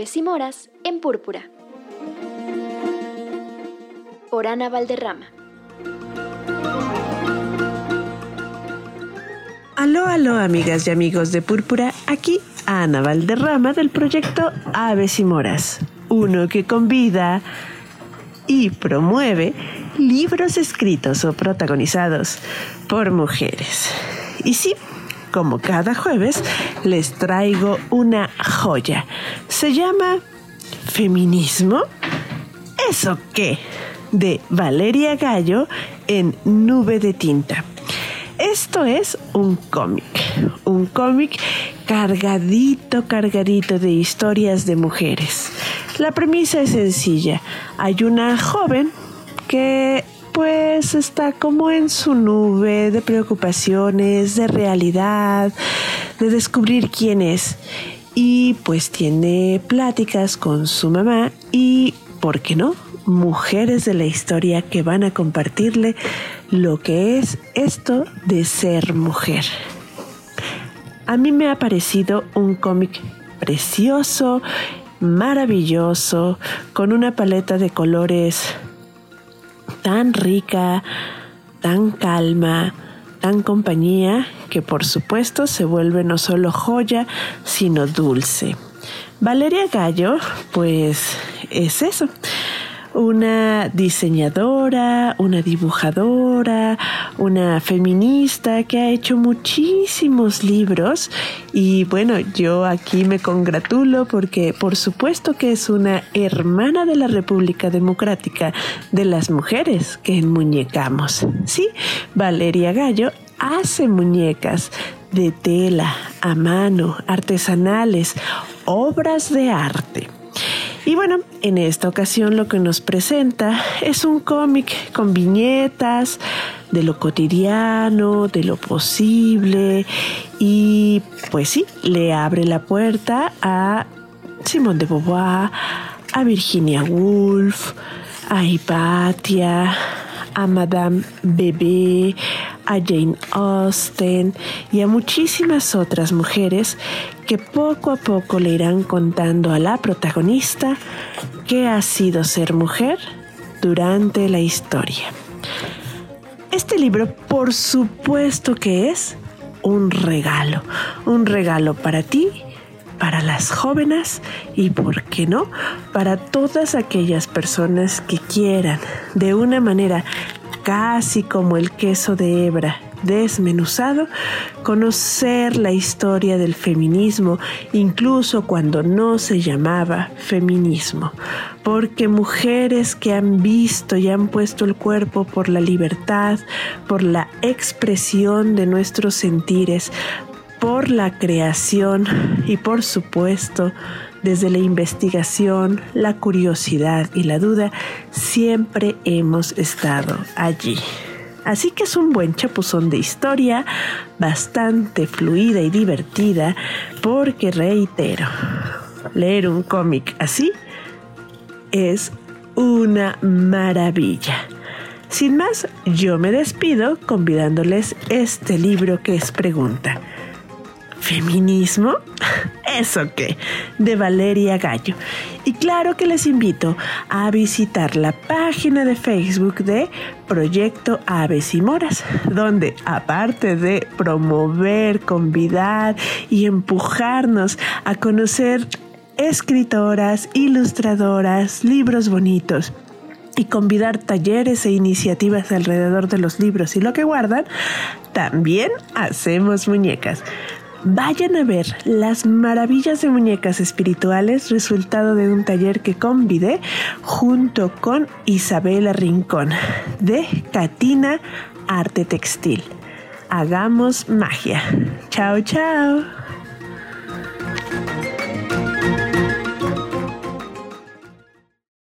Aves y Moras en Púrpura. Por Ana Valderrama. Aló, aló, amigas y amigos de Púrpura. Aquí Ana Valderrama del proyecto Aves y Moras. Uno que convida y promueve libros escritos o protagonizados por mujeres. Y sí, como cada jueves, les traigo una joya. Se llama Feminismo. ¿Eso qué? De Valeria Gallo en Nube de Tinta. Esto es un cómic, un cómic cargadito, cargadito de historias de mujeres. La premisa es sencilla. Hay una joven que pues está como en su nube de preocupaciones, de realidad, de descubrir quién es. Y pues tiene pláticas con su mamá y, ¿por qué no? Mujeres de la historia que van a compartirle lo que es esto de ser mujer. A mí me ha parecido un cómic precioso, maravilloso, con una paleta de colores tan rica, tan calma, tan compañía, que por supuesto se vuelve no solo joya, sino dulce. Valeria Gallo, pues es eso una diseñadora, una dibujadora, una feminista que ha hecho muchísimos libros y bueno, yo aquí me congratulo porque por supuesto que es una hermana de la República Democrática de las mujeres que enmuñecamos. Sí, Valeria Gallo hace muñecas de tela, a mano, artesanales, obras de arte. Y bueno, en esta ocasión lo que nos presenta es un cómic con viñetas de lo cotidiano, de lo posible y pues sí, le abre la puerta a Simone de Beauvoir, a Virginia Woolf, a Hipatia, a Madame Bebé, a Jane Austen y a muchísimas otras mujeres que poco a poco le irán contando a la protagonista qué ha sido ser mujer durante la historia. Este libro, por supuesto que es un regalo, un regalo para ti, para las jóvenes y, ¿por qué no?, para todas aquellas personas que quieran de una manera casi como el queso de hebra desmenuzado, conocer la historia del feminismo, incluso cuando no se llamaba feminismo, porque mujeres que han visto y han puesto el cuerpo por la libertad, por la expresión de nuestros sentires, por la creación y por supuesto desde la investigación, la curiosidad y la duda, siempre hemos estado allí. Así que es un buen chapuzón de historia, bastante fluida y divertida, porque reitero, leer un cómic así es una maravilla. Sin más, yo me despido convidándoles este libro que es pregunta. ¿Feminismo? ¿Eso qué? De Valeria Gallo. Y claro que les invito a visitar la página de Facebook de Proyecto Aves y Moras, donde aparte de promover, convidar y empujarnos a conocer escritoras, ilustradoras, libros bonitos, y convidar talleres e iniciativas alrededor de los libros y lo que guardan, también hacemos muñecas. Vayan a ver las maravillas de muñecas espirituales, resultado de un taller que convidé junto con Isabela Rincón de Catina Arte Textil. Hagamos magia. Chao, chao.